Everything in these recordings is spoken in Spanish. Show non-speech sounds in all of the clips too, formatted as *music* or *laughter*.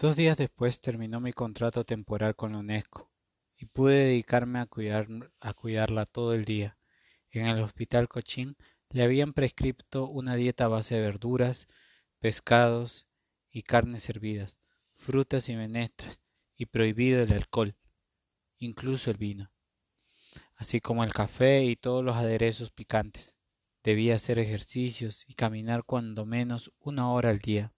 Dos días después terminó mi contrato temporal con la UNESCO y pude dedicarme a, cuidar, a cuidarla todo el día. En el hospital Cochín le habían prescrito una dieta a base de verduras, pescados y carnes hervidas, frutas y menestras, y prohibido el alcohol, incluso el vino, así como el café y todos los aderezos picantes. Debía hacer ejercicios y caminar cuando menos una hora al día.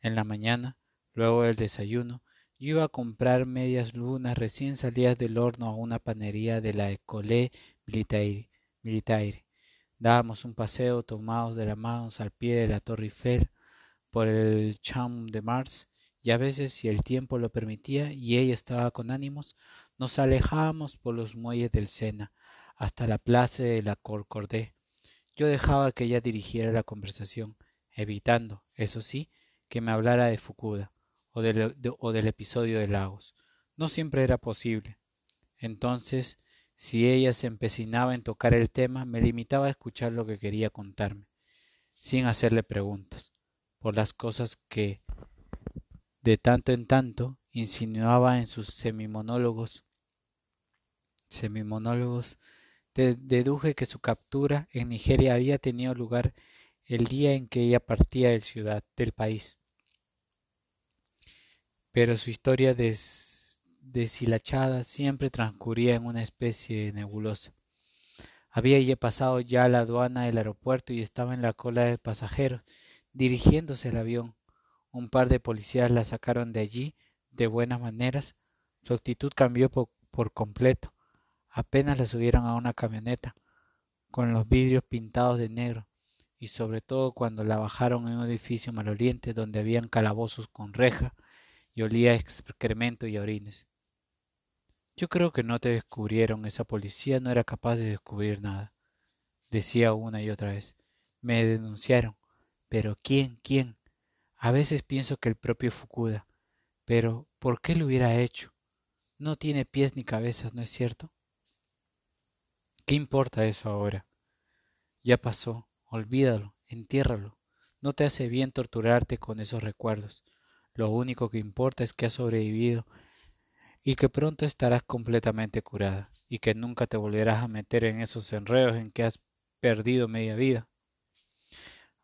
En la mañana, luego del desayuno, yo iba a comprar medias lunas recién salidas del horno a una panería de la École Militaire. Dábamos un paseo tomados de la manos al pie de la Torre Eiffel por el Champ de Mars y a veces, si el tiempo lo permitía y ella estaba con ánimos, nos alejábamos por los muelles del Sena hasta la plaza de la Concorde. Yo dejaba que ella dirigiera la conversación, evitando, eso sí, que me hablara de Fukuda o del, o del episodio de Lagos. No siempre era posible. Entonces, si ella se empecinaba en tocar el tema, me limitaba a escuchar lo que quería contarme, sin hacerle preguntas, por las cosas que, de tanto en tanto, insinuaba en sus semimonólogos. Semimonólogos deduje que su captura en Nigeria había tenido lugar el día en que ella partía del ciudad del país. Pero su historia deshilachada siempre transcurría en una especie de nebulosa. Había ella pasado ya la aduana del aeropuerto y estaba en la cola de pasajeros, dirigiéndose al avión. Un par de policías la sacaron de allí de buenas maneras. Su actitud cambió por completo apenas la subieron a una camioneta, con los vidrios pintados de negro, y sobre todo cuando la bajaron en un edificio maloliente donde habían calabozos con reja olía excremento y orines. Yo creo que no te descubrieron, esa policía no era capaz de descubrir nada, decía una y otra vez. Me denunciaron. Pero ¿quién? ¿quién? A veces pienso que el propio Fukuda. Pero ¿por qué lo hubiera hecho? No tiene pies ni cabezas, ¿no es cierto? ¿Qué importa eso ahora? Ya pasó, olvídalo, entiérralo. No te hace bien torturarte con esos recuerdos. Lo único que importa es que has sobrevivido y que pronto estarás completamente curada y que nunca te volverás a meter en esos enredos en que has perdido media vida.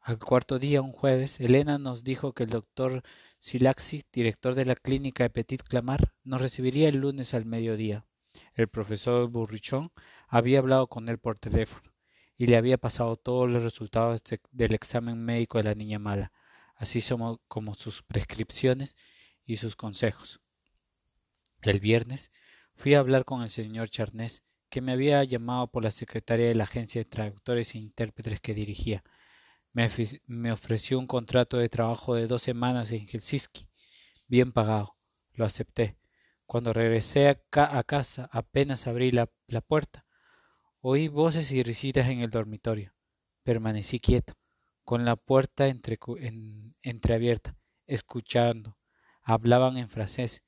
Al cuarto día, un jueves, Elena nos dijo que el doctor Silaxi, director de la clínica de Petit Clamar, nos recibiría el lunes al mediodía. El profesor Burrichón había hablado con él por teléfono y le había pasado todos los resultados del examen médico de la niña mala, así como sus prescripciones y sus consejos. El viernes fui a hablar con el señor Charnés, que me había llamado por la secretaria de la agencia de traductores e intérpretes que dirigía. Me, ofreció un contrato de trabajo de dos semanas en Helsinki, bien pagado. Lo acepté. Cuando regresé a, casa, apenas abrí la, puerta, oí voces y risitas en el dormitorio. Permanecí quieto, con la puerta entreabierta, escuchando. Hablaban en francés,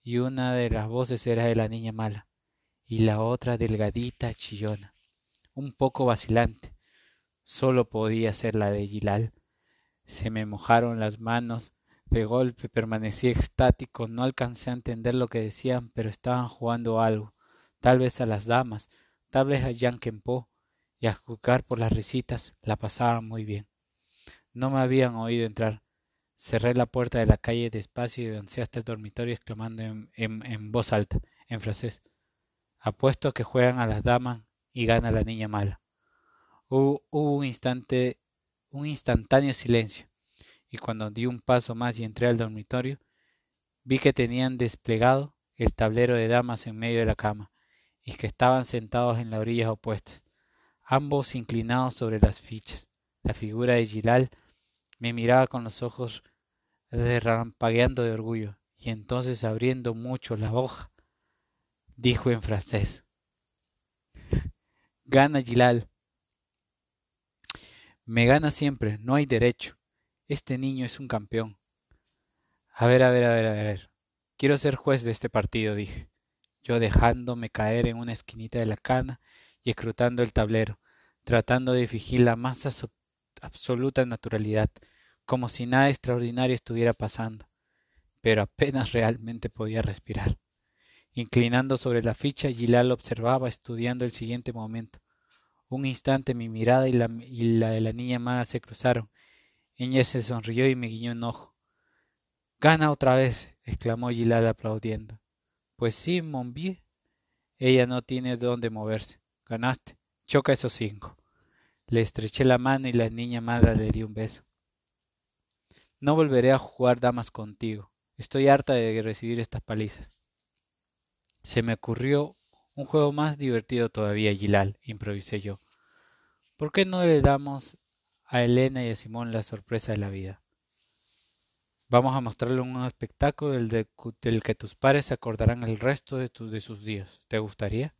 y una de las voces era de la niña mala, y la otra delgadita, chillona, un poco vacilante. Solo podía ser la de Gilal. Se me mojaron las manos de golpe permanecí extático, no alcancé a entender lo que decían, pero estaban jugando algo, tal vez a las damas, tal vez a Jean Kempo, y a juzgar por las risitas la pasaban muy bien. No me habían oído entrar. Cerré la puerta de la calle despacio y avancé hasta el dormitorio exclamando en, en voz alta, en francés, apuesto que juegan a las damas y gana la niña mala. Hubo, hubo un instante, un instantáneo silencio y cuando di un paso más y entré al dormitorio, vi que tenían desplegado el tablero de damas en medio de la cama, y que estaban sentados en las orillas opuestas, ambos inclinados sobre las fichas. La figura de Gilal me miraba con los ojos derrampagueando de orgullo, y entonces abriendo mucho la hoja, dijo en francés *laughs* Gana Gilal. Me gana siempre, no hay derecho. Este niño es un campeón. A ver, a ver, a ver, a ver. Quiero ser juez de este partido, dije, yo dejándome caer en una esquinita de la cana y escrutando el tablero, tratando de fingir la más absoluta naturalidad, como si nada extraordinario estuviera pasando. pero apenas *laughs* realmente podía respirar. Inclinando sobre la ficha, Gilal observaba, estudiando el siguiente momento. Un instante mi mirada y la, de la niña mala se cruzaron. Ella se sonrió y me guiñó un ojo. Gana otra vez, exclamó Gilal aplaudiendo. Pues sí, mon Ella no tiene dónde moverse. Ganaste. Choca esos cinco. Le estreché la mano y la niña mala le dio un beso. No volveré a jugar damas contigo. Estoy harta de recibir estas palizas. Se me ocurrió un juego más divertido todavía, Gilal, improvisé yo. ¿Por qué no le damos a Elena y a Simón la sorpresa de la vida? Vamos a mostrarle un espectáculo del, que tus padres se acordarán el resto de, de sus días. ¿Te gustaría?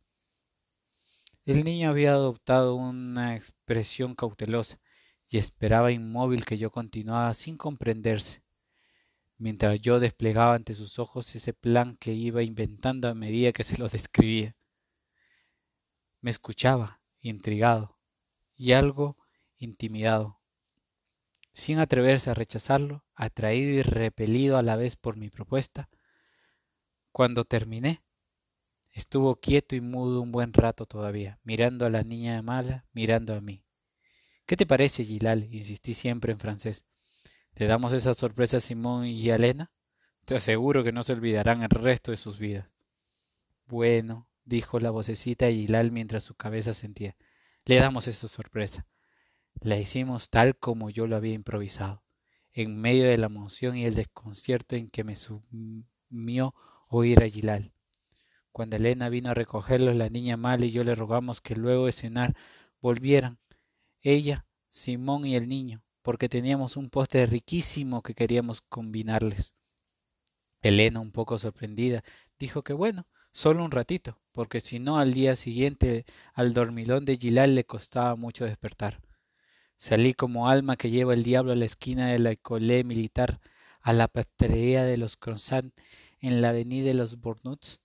El niño había adoptado una expresión cautelosa y esperaba inmóvil que yo continuara sin comprenderse mientras yo desplegaba ante sus ojos ese plan que iba inventando a medida que se lo describía. Me escuchaba, intrigado, y algo intimidado, sin atreverse a rechazarlo, atraído y repelido a la vez por mi propuesta. Cuando terminé, estuvo quieto y mudo un buen rato todavía, mirando a la niña mala, mirando a mí. ¿Qué te parece, Gilal? insistí siempre en francés. ¿Le damos esa sorpresa a Simón y a Elena? Te aseguro que no se olvidarán el resto de sus vidas. Bueno, dijo la vocecita de Gilal mientras su cabeza sentía. Le damos esa sorpresa. La hicimos tal como yo lo había improvisado, en medio de la emoción y el desconcierto en que me sumió oír a Gilal. Cuando Elena vino a recogerlos, la niña mala y yo le rogamos que luego de cenar volvieran, ella, Simón y el niño, porque teníamos un postre riquísimo que queríamos combinarles. Elena, un poco sorprendida, dijo que bueno, solo un ratito, porque si no al día siguiente al dormilón de Gilal le costaba mucho despertar. Salí como alma que lleva el diablo a la esquina de la École militar, a la pastelería de los Croissants en la avenida de los Bornuts.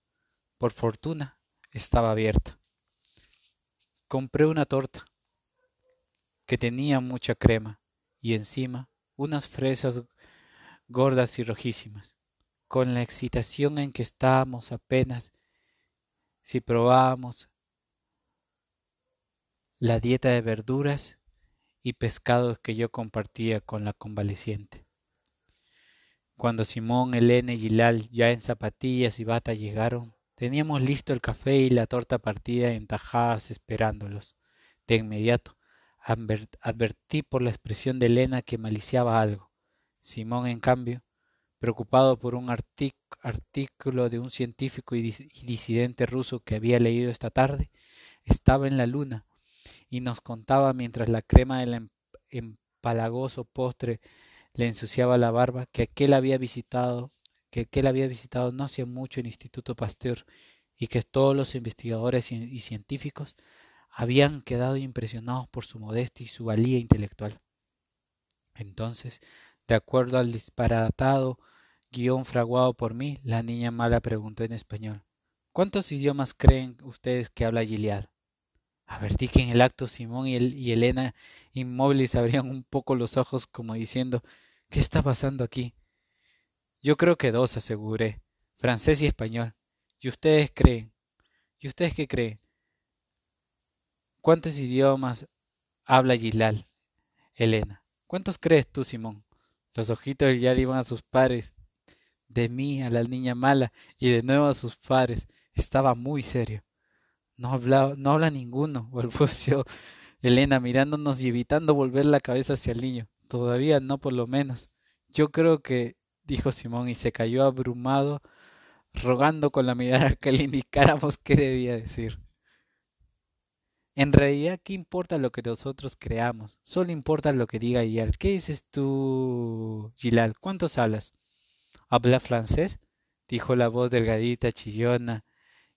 Por fortuna, estaba abierta. Compré una torta que tenía mucha crema y encima unas fresas gordas y rojísimas. Con la excitación en que estábamos apenas si probábamos la dieta de verduras y pescados que yo compartía con la convaleciente. Cuando Simón, Elena y Gilal, ya en zapatillas y bata, llegaron, teníamos listo el café y la torta partida en tajadas esperándolos. De inmediato advertí por la expresión de Elena que maliciaba algo. Simón, en cambio, preocupado por un artículo de un científico y, disidente ruso que había leído esta tarde, estaba en la luna y nos contaba mientras la crema del em-, empalagoso postre le ensuciaba la barba que aquel había visitado que aquel había visitado no hacía mucho el Instituto Pasteur y que todos los investigadores y científicos habían quedado impresionados por su modestia y su valía intelectual. Entonces, de acuerdo al disparatado guion fraguado por mí, la niña mala preguntó en español ¿Cuántos idiomas creen ustedes que habla Gilead? Avertí que en el acto Simón y, y Elena inmóviles abrían un poco los ojos como diciendo ¿Qué está pasando aquí? Yo creo que dos, aseguré, francés y español. ¿Y ustedes creen? ¿Y ustedes qué creen? ¿Cuántos idiomas habla Gilal? Elena. ¿Cuántos crees tú, Simón? Los ojitos ya iban a sus padres, de mí a la niña mala y de nuevo a sus padres. Estaba muy serio. No habla, no habla ninguno, *laughs* balbuceó Elena mirándonos y evitando volver la cabeza hacia el niño. Todavía no, por lo menos. Yo creo que, dijo Simón y se cayó abrumado, rogando con la mirada *laughs* que le indicáramos qué debía decir. En realidad, ¿qué importa lo que nosotros creamos? Solo importa lo que diga Gilal. ¿Qué dices tú, Gilal? ¿Cuántos hablas? ¿Habla francés? dijo la voz delgadita, chillona,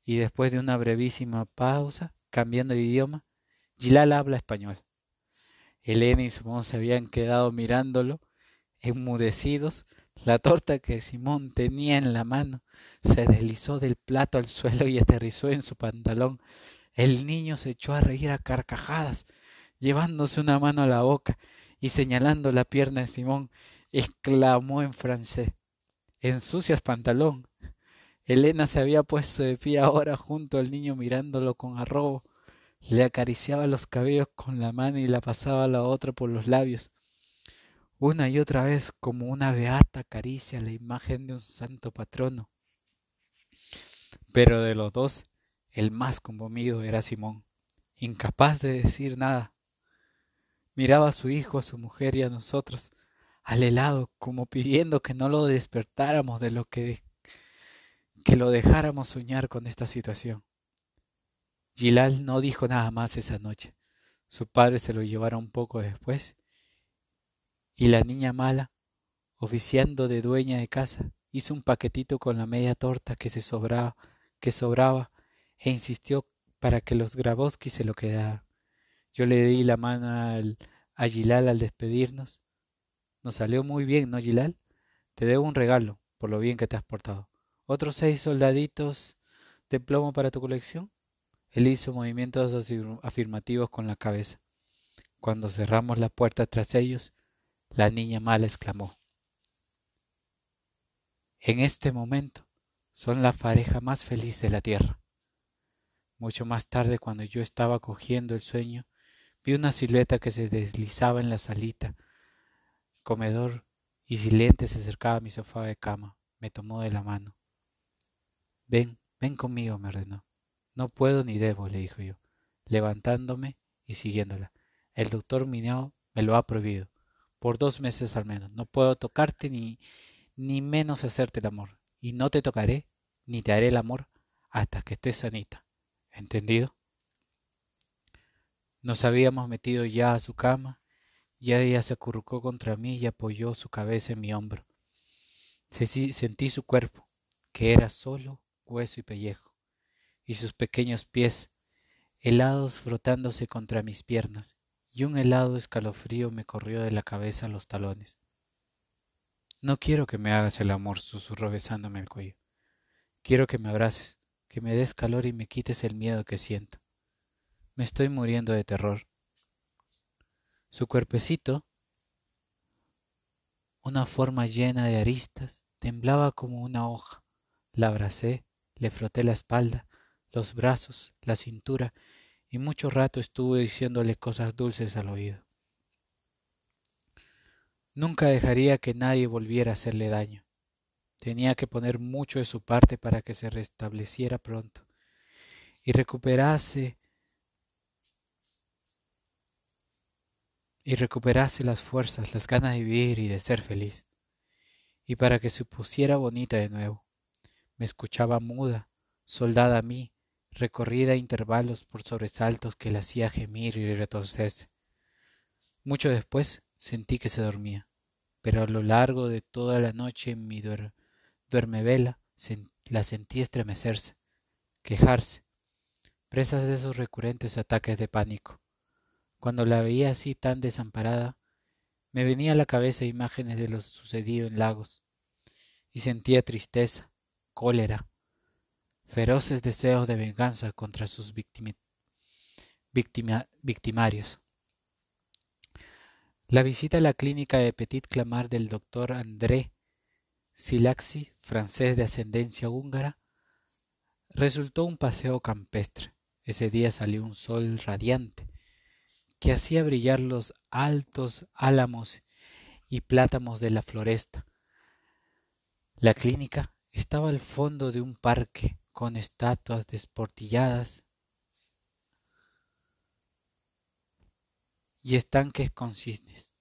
y después de una brevísima pausa, cambiando de idioma, Gilal habla español. Elena y Simón se habían quedado mirándolo, enmudecidos. La torta que Simón tenía en la mano se deslizó del plato al suelo y aterrizó en su pantalón el niño se echó a reír a carcajadas, llevándose una mano a la boca y señalando la pierna de Simón, exclamó en francés ensucias pantalón. Elena se había puesto de pie ahora junto al niño mirándolo con arrobo. Le acariciaba los cabellos con la mano y la pasaba la otra por los labios. Una y otra vez como una beata caricia la imagen de un santo patrono. Pero de los dos, el más conmovido era Simón, incapaz de decir nada. Miraba a su hijo, a su mujer y a nosotros, al helado, como pidiendo que no lo despertáramos de lo que que lo dejáramos soñar con esta situación. Gilal no dijo nada más esa noche. Su padre se lo llevara un poco después y la niña mala, oficiando de dueña de casa, hizo un paquetito con la media torta que se sobraba, que sobraba, e insistió para que los Grabowski se lo quedaran. Yo le di la mano al, a Gilal al despedirnos. Nos salió muy bien, ¿no, Gilal? Te debo un regalo por lo bien que te has portado. ¿Otros seis soldaditos de plomo para tu colección? Él hizo movimientos afirmativos con la cabeza. Cuando cerramos la puerta tras ellos, la niña mala exclamó. En este momento son la pareja más feliz de la tierra. Mucho más tarde, cuando yo estaba cogiendo el sueño, vi una silueta que se deslizaba en la salita, comedor, y silente se acercaba a mi sofá de cama. Me tomó de la mano. Ven, ven conmigo, me ordenó. No puedo ni debo, le dijo yo, levantándome y siguiéndola. El doctor Mineo me lo ha prohibido por dos meses al menos. No puedo tocarte ni, ni menos hacerte el amor. Y no te tocaré ni te haré el amor hasta que estés sanita. ¿Entendido? Nos habíamos metido ya a su cama y ella se acurrucó contra mí y apoyó su cabeza en mi hombro. Sentí su cuerpo, que era solo hueso y pellejo, y sus pequeños pies helados frotándose contra mis piernas, y un helado escalofrío me corrió de la cabeza a los talones. No quiero que me hagas el amor, susurró besándome el cuello. Quiero que me abraces, que me des calor y me quites el miedo que siento. Me estoy muriendo de terror. Su cuerpecito, una forma llena de aristas, temblaba como una hoja. La abracé, le froté la espalda, los brazos, la cintura y mucho rato estuve diciéndole cosas dulces al oído. Nunca dejaría que nadie volviera a hacerle daño. Tenía que poner mucho de su parte para que se restableciera pronto y recuperase y recuperase las fuerzas, las ganas de vivir y de ser feliz, y para que se pusiera bonita de nuevo. Me escuchaba muda, soldada a mí, recorrida a intervalos por sobresaltos que la hacía gemir y retorcerse. Mucho después sentí que se dormía, pero a lo largo de toda la noche en mi duermevela la sentí estremecerse, quejarse, presas de esos recurrentes ataques de pánico. Cuando la veía así tan desamparada, me venía a la cabeza imágenes de lo sucedido en Lagos, y sentía tristeza, cólera, feroces deseos de venganza contra sus victimarios. La visita a la clínica de Petit Clamar del doctor André Silaxi, francés de ascendencia húngara, resultó un paseo campestre. Ese día salió un sol radiante que hacía brillar los altos álamos y plátamos de la floresta. La clínica estaba al fondo de un parque con estatuas desportilladas y estanques con cisnes.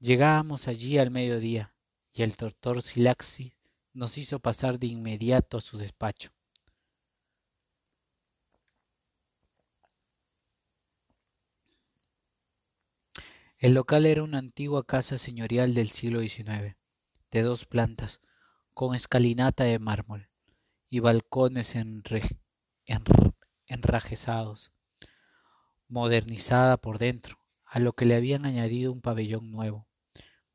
Llegábamos allí al mediodía y el doctor Silaxi nos hizo pasar de inmediato a su despacho. El local era una antigua casa señorial del siglo XIX, de dos plantas, con escalinata de mármol y balcones enrajezados, modernizada por dentro, a lo que le habían añadido un pabellón nuevo,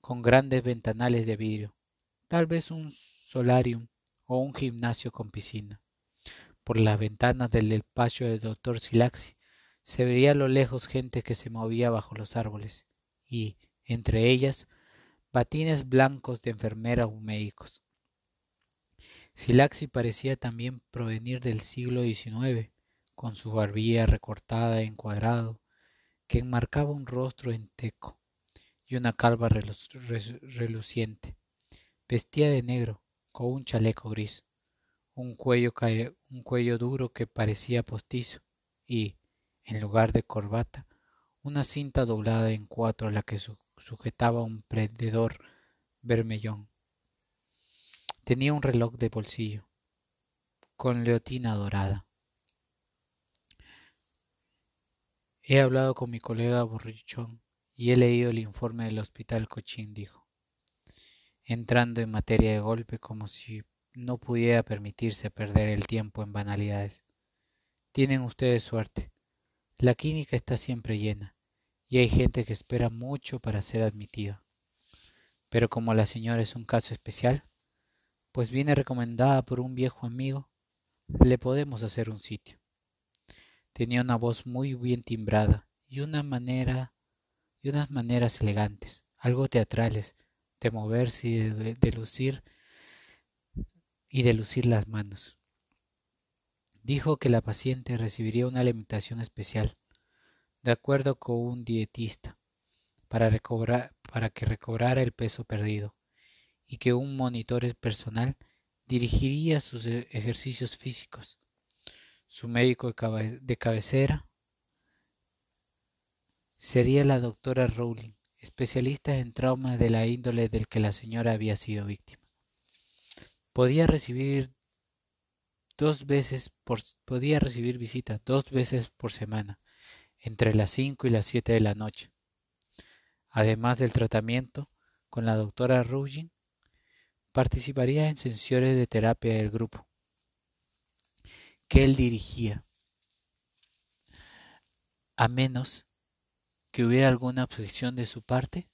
con grandes ventanales de vidrio, tal vez un solarium o un gimnasio con piscina. Por las ventanas del despacho del doctor Silaxi se veía a lo lejos gente que se movía bajo los árboles y, entre ellas, batines blancos de enfermeras o médicos. Silaxi parecía también provenir del siglo XIX, con su barbilla recortada en cuadrado, que enmarcaba un rostro enteco y una calva reluciente. Vestía de negro, con un chaleco gris, un cuello, un cuello duro que parecía postizo y, en lugar de corbata, una cinta doblada en cuatro a la que sujetaba un prendedor vermellón. Tenía un reloj de bolsillo, con leotina dorada. He hablado con mi colega Borrichón y he leído el informe del hospital Cochín, dijo, entrando en materia de golpe como si no pudiera permitirse perder el tiempo en banalidades. Tienen ustedes suerte. La clínica está siempre llena y hay gente que espera mucho para ser admitida. Pero como la señora es un caso especial, pues viene recomendada por un viejo amigo, le podemos hacer un sitio. Tenía una voz muy bien timbrada y una manera y unas maneras elegantes, algo teatrales, de moverse y de lucir y de lucir las manos. Dijo que la paciente recibiría una alimentación especial, de acuerdo con un dietista, para, que recobrara el peso perdido, y que un monitor personal dirigiría sus e-, ejercicios físicos. Su médico de cabecera sería la doctora Rowling, especialista en trauma de la índole del que la señora había sido víctima podía recibir dos veces por podía recibir visita dos veces por semana, entre las cinco y las siete de la noche. Además del tratamiento con la doctora Rugin, participaría en sesiones de terapia del grupo que él dirigía, a menos que hubiera alguna objeción de su parte,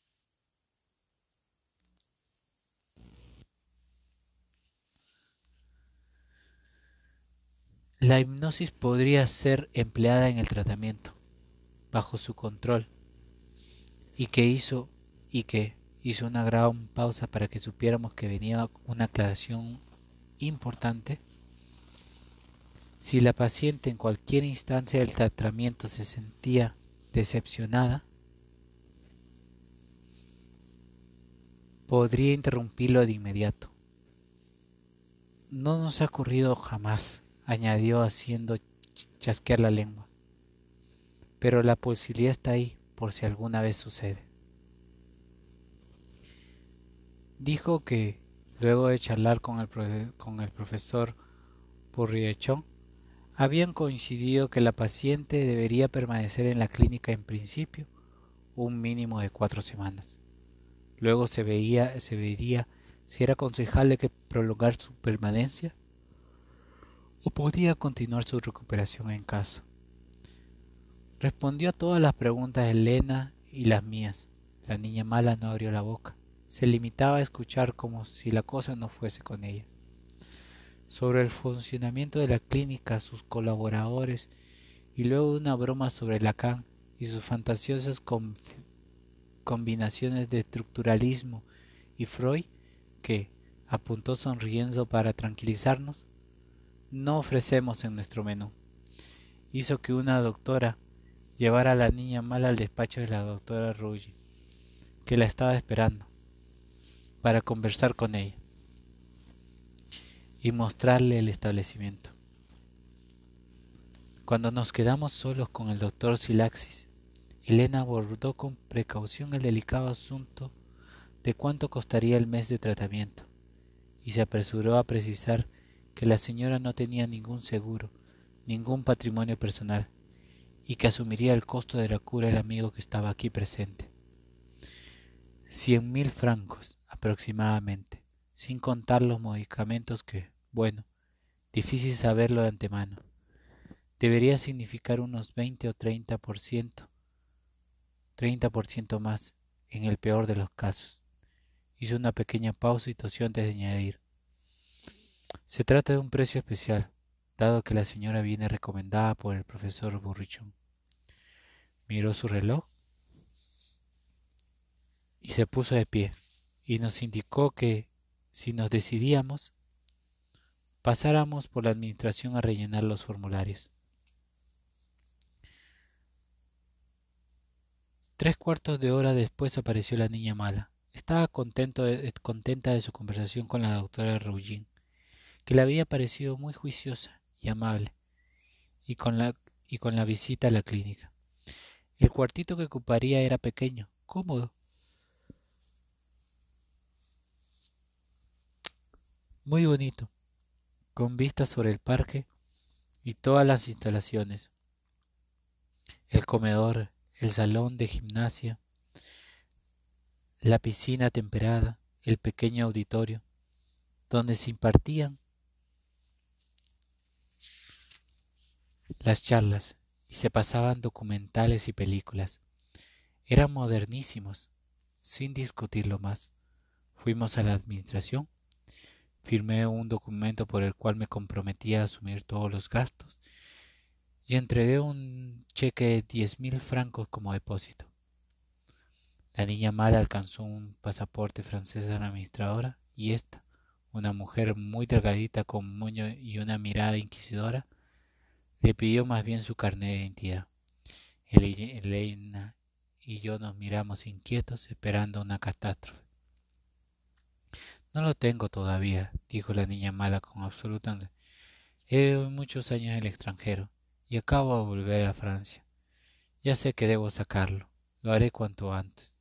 La hipnosis podría ser empleada en el tratamiento, bajo su control, y que hizo y que hizo una gran pausa para que supiéramos que venía una aclaración importante. Si la paciente en cualquier instancia del tratamiento se sentía decepcionada, podría interrumpirlo de inmediato. No nos ha ocurrido jamás añadió haciendo chasquear la lengua. Pero la posibilidad está ahí por si alguna vez sucede. Dijo que, luego de charlar con el, profesor Purriechón, habían coincidido que la paciente debería permanecer en la clínica en principio un mínimo de cuatro semanas. Luego se, veía, se vería si era aconsejable que prolongar su permanencia o podía continuar su recuperación en casa. Respondió a todas las preguntas de Elena y las mías. La niña mala no abrió la boca. Se limitaba a escuchar como si la cosa no fuese con ella. Sobre el funcionamiento de la clínica, sus colaboradores, y luego una broma sobre Lacan y sus fantasiosas combinaciones de estructuralismo y Freud, que, apuntó sonriendo para tranquilizarnos, no ofrecemos en nuestro menú. Hizo que una doctora llevara a la niña mala al despacho de la doctora Ruggi, que la estaba esperando, para conversar con ella y mostrarle el establecimiento. Cuando nos quedamos solos con el doctor Silaxis, Elena abordó con precaución el delicado asunto de cuánto costaría el mes de tratamiento y se apresuró a precisar que la señora no tenía ningún seguro, ningún patrimonio personal, y que asumiría el costo de la cura el amigo que estaba aquí presente. Cien mil francos aproximadamente, sin contar los medicamentos que, bueno, difícil saberlo de antemano, debería significar unos veinte o treinta por ciento, treinta por ciento más, en el peor de los casos. Hizo una pequeña pausa y tosió antes de añadir. Se trata de un precio especial, dado que la señora viene recomendada por el profesor Burrichón. Miró su reloj y se puso de pie, y nos indicó que, si nos decidíamos, pasáramos por la administración a rellenar los formularios. Tres cuartos de hora después apareció la niña mala. Estaba contento contenta de su conversación con la doctora Rougin, que le había parecido muy juiciosa y amable, y con la, y con la visita a la clínica. El cuartito que ocuparía era pequeño, cómodo. Muy bonito, con vistas sobre el parque y todas las instalaciones. El comedor, el salón de gimnasia, la piscina temperada, el pequeño auditorio, donde se impartían las charlas y se pasaban documentales y películas. Eran modernísimos, sin discutirlo más. Fuimos a la administración, firmé un documento por el cual me comprometía a asumir todos los gastos y entregué un cheque de diez mil francos como depósito. La niña mala alcanzó un pasaporte francés a la administradora y ésta, una mujer muy delgadita con moño y una mirada inquisidora, le pidió más bien su carnet de identidad. Elena y yo nos miramos inquietos esperando una catástrofe. No lo tengo todavía, dijo la niña mala con absoluta. He vivido muchos años en el extranjero y acabo de volver a Francia. Ya sé que debo sacarlo. Lo haré cuanto antes.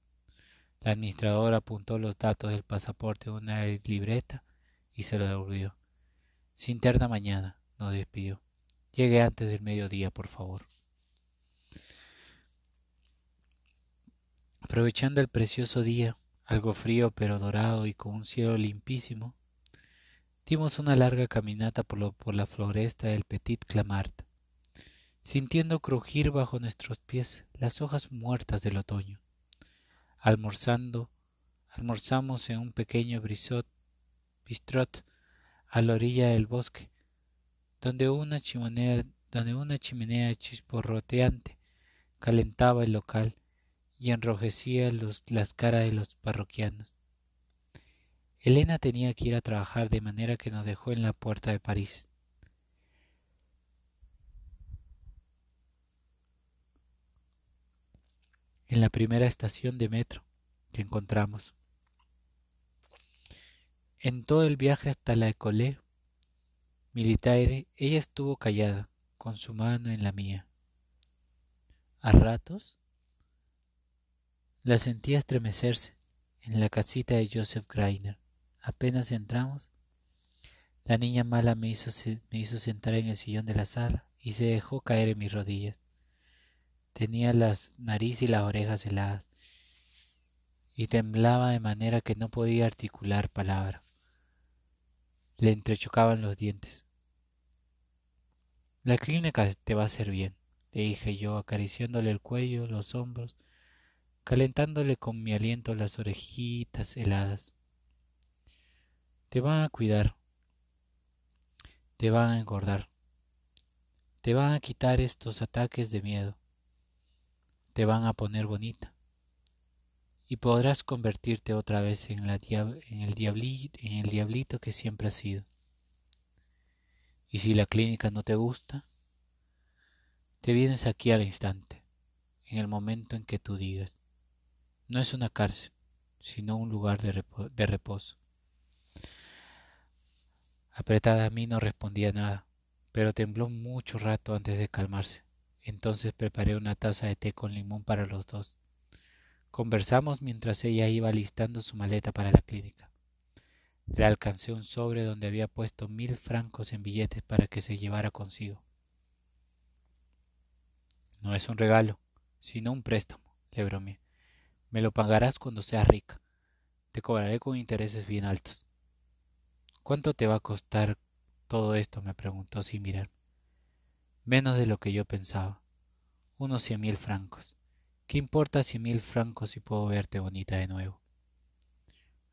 La administradora apuntó los datos del pasaporte en una libreta y se lo devolvió. Sin interna mañana, nos despidió. Llegue antes del mediodía, por favor. Aprovechando el precioso día, algo frío pero dorado y con un cielo limpísimo, dimos una larga caminata por, la floresta del Petit Clamart sintiendo crujir bajo nuestros pies las hojas muertas del otoño. Almorzando, almorzamos en un pequeño brisot, bistrot a la orilla del bosque, donde una chimenea chisporroteante calentaba el local y enrojecía los, las caras de los parroquianos. Elena tenía que ir a trabajar de manera que nos dejó en la puerta de París. en la primera estación de metro que encontramos. En todo el viaje hasta la École Militaire, ella estuvo callada, con su mano en la mía. A ratos la sentía estremecerse en la casita de Joseph Greiner. Apenas entramos, la niña mala me hizo, me hizo sentar en el sillón de la sala y se dejó caer en mis rodillas. Tenía las nariz y las orejas heladas y temblaba de manera que no podía articular palabra. Le entrechocaban los dientes. La clínica te va a hacer bien, le dije yo, acariciándole el cuello, los hombros, calentándole con mi aliento las orejitas heladas. Te van a cuidar, te van a engordar, te van a quitar estos ataques de miedo te van a poner bonita y podrás convertirte otra vez en, el diablito, en el diablito que siempre has sido. Y si la clínica no te gusta, te vienes aquí al instante, en el momento en que tú digas. No es una cárcel, sino un lugar de, reposo. Apretada a mí no respondía nada, pero tembló mucho rato antes de calmarse. Entonces preparé una taza de té con limón para los dos. Conversamos mientras ella iba listando su maleta para la clínica. Le alcancé un sobre donde había puesto mil francos en billetes para que se llevara consigo. No es un regalo, sino un préstamo, le bromeé. Me lo pagarás cuando seas rica. Te cobraré con intereses bien altos. ¿Cuánto te va a costar todo esto? me preguntó sin mirar. Menos de lo que yo pensaba. Unos cien mil francos. ¿Qué importa cien mil francos si puedo verte bonita de nuevo?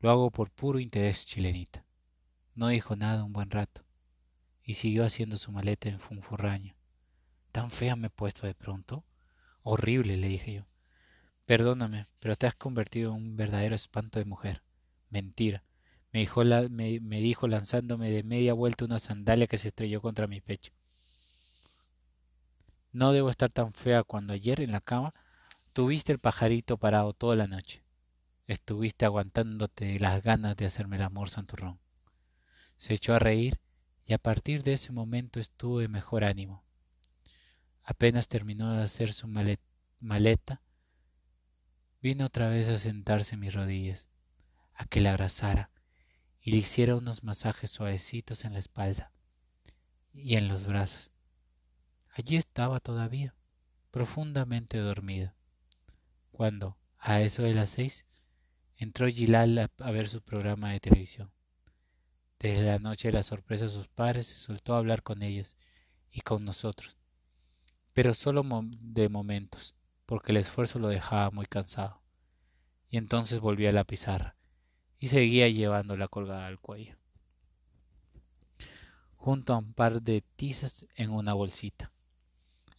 Lo hago por puro interés, chilenita. No dijo nada un buen rato, y siguió haciendo su maleta en funfurraño. ¿Tan fea me he puesto de pronto? Horrible, le dije yo. Perdóname, pero te has convertido en un verdadero espanto de mujer. Mentira. me dijo, me, dijo lanzándome de media vuelta una sandalia que se estrelló contra mi pecho. No debo estar tan fea cuando ayer en la cama tuviste el pajarito parado toda la noche. Estuviste aguantándote las ganas de hacerme el amor santurrón. Se echó a reír y a partir de ese momento estuvo de mejor ánimo. Apenas terminó de hacer su maleta, vino otra vez a sentarse en mis rodillas, a que la abrazara y le hiciera unos masajes suavecitos en la espalda y en los brazos. Allí estaba todavía, profundamente dormida, cuando, a eso de las seis, entró Gilal a, ver su programa de televisión. Desde la noche de la sorpresa sus padres se soltó a hablar con ellos y con nosotros, pero solo de momentos, porque el esfuerzo lo dejaba muy cansado. Y entonces volvió a la pizarra y seguía llevándola colgada al cuello, junto a un par de tizas en una bolsita.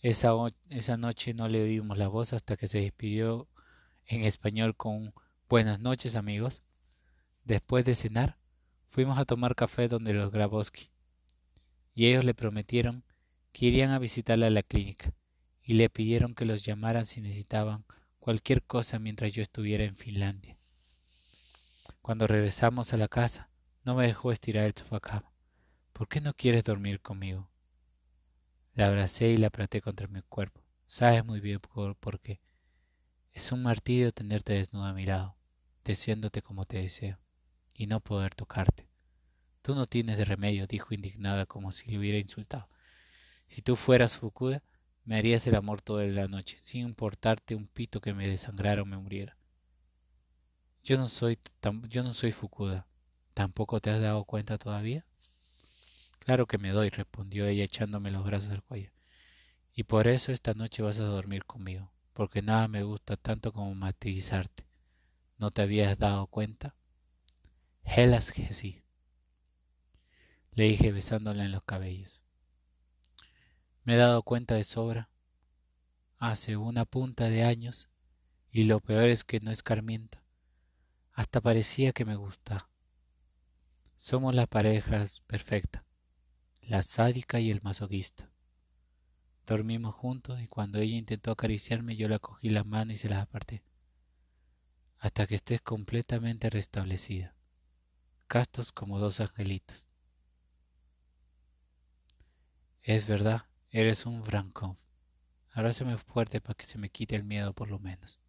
Esa, esa noche no le oímos la voz hasta que se despidió en español con buenas noches amigos. Después de cenar, fuimos a tomar café donde los Grabowski, y ellos le prometieron que irían a visitarla a la clínica, y le pidieron que los llamaran si necesitaban cualquier cosa mientras yo estuviera en Finlandia. Cuando regresamos a la casa, no me dejó estirar el sofá. ¿Por qué no quieres dormir conmigo? La abracé y la apreté contra mi cuerpo. Sabes muy bien por, qué. Es un martirio tenerte desnudo a mi lado, deseándote como te deseo, y no poder tocarte. Tú no tienes remedio, dijo indignada como si le hubiera insultado. Si tú fueras Fukuda, me harías el amor toda la noche, sin importarte un pito que me desangrara o me muriera. Yo no soy, yo no soy Fukuda. ¿Tampoco te has dado cuenta todavía? Claro que me doy, respondió ella echándome los brazos al cuello. Y por eso esta noche vas a dormir conmigo, porque nada me gusta tanto como martirizarte. ¿No te habías dado cuenta? Helas que sí, le dije besándola en los cabellos. Me he dado cuenta de sobra, hace una punta de años, y lo peor es que no es Carmienta. Hasta parecía que me gusta. Somos las parejas perfectas la sádica y el masoquista. Dormimos juntos y cuando ella intentó acariciarme yo la cogí la mano y se las aparté. Hasta que estés completamente restablecida, castos como dos angelitos. Es verdad, eres un Frankov. Abrázame fuerte para que se me quite el miedo por lo menos.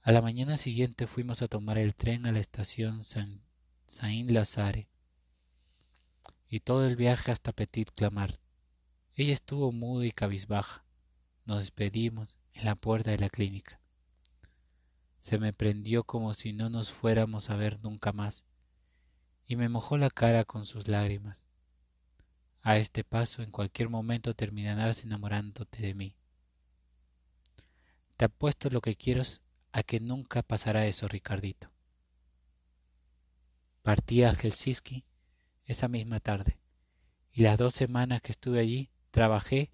A la mañana siguiente fuimos a tomar el tren a la estación Saint-Lazare y todo el viaje hasta Petit Clamart. Ella estuvo muda y cabizbaja. Nos despedimos en la puerta de la clínica. Se me prendió como si no nos fuéramos a ver nunca más, y me mojó la cara con sus lágrimas. A este paso en cualquier momento terminarás enamorándote de mí. Te apuesto lo que quiero a que nunca pasará eso, Ricardito. Partí a Helsinki esa misma tarde. Y las dos semanas que estuve allí, trabajé,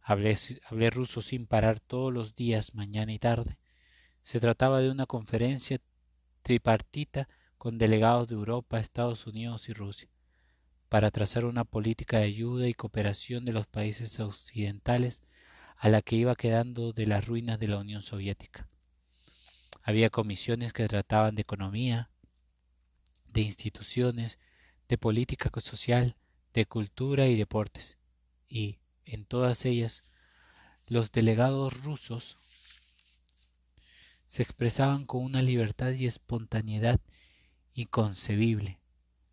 hablé, hablé ruso sin parar todos los días, mañana y tarde. Se trataba de una conferencia tripartita con delegados de Europa, Estados Unidos y Rusia, para trazar una política de ayuda y cooperación de los países occidentales a la que iba quedando de las ruinas de la Unión Soviética. Había comisiones que trataban de economía, de instituciones, de política social, de cultura y deportes, y, en todas ellas, los delegados rusos se expresaban con una libertad y espontaneidad inconcebible.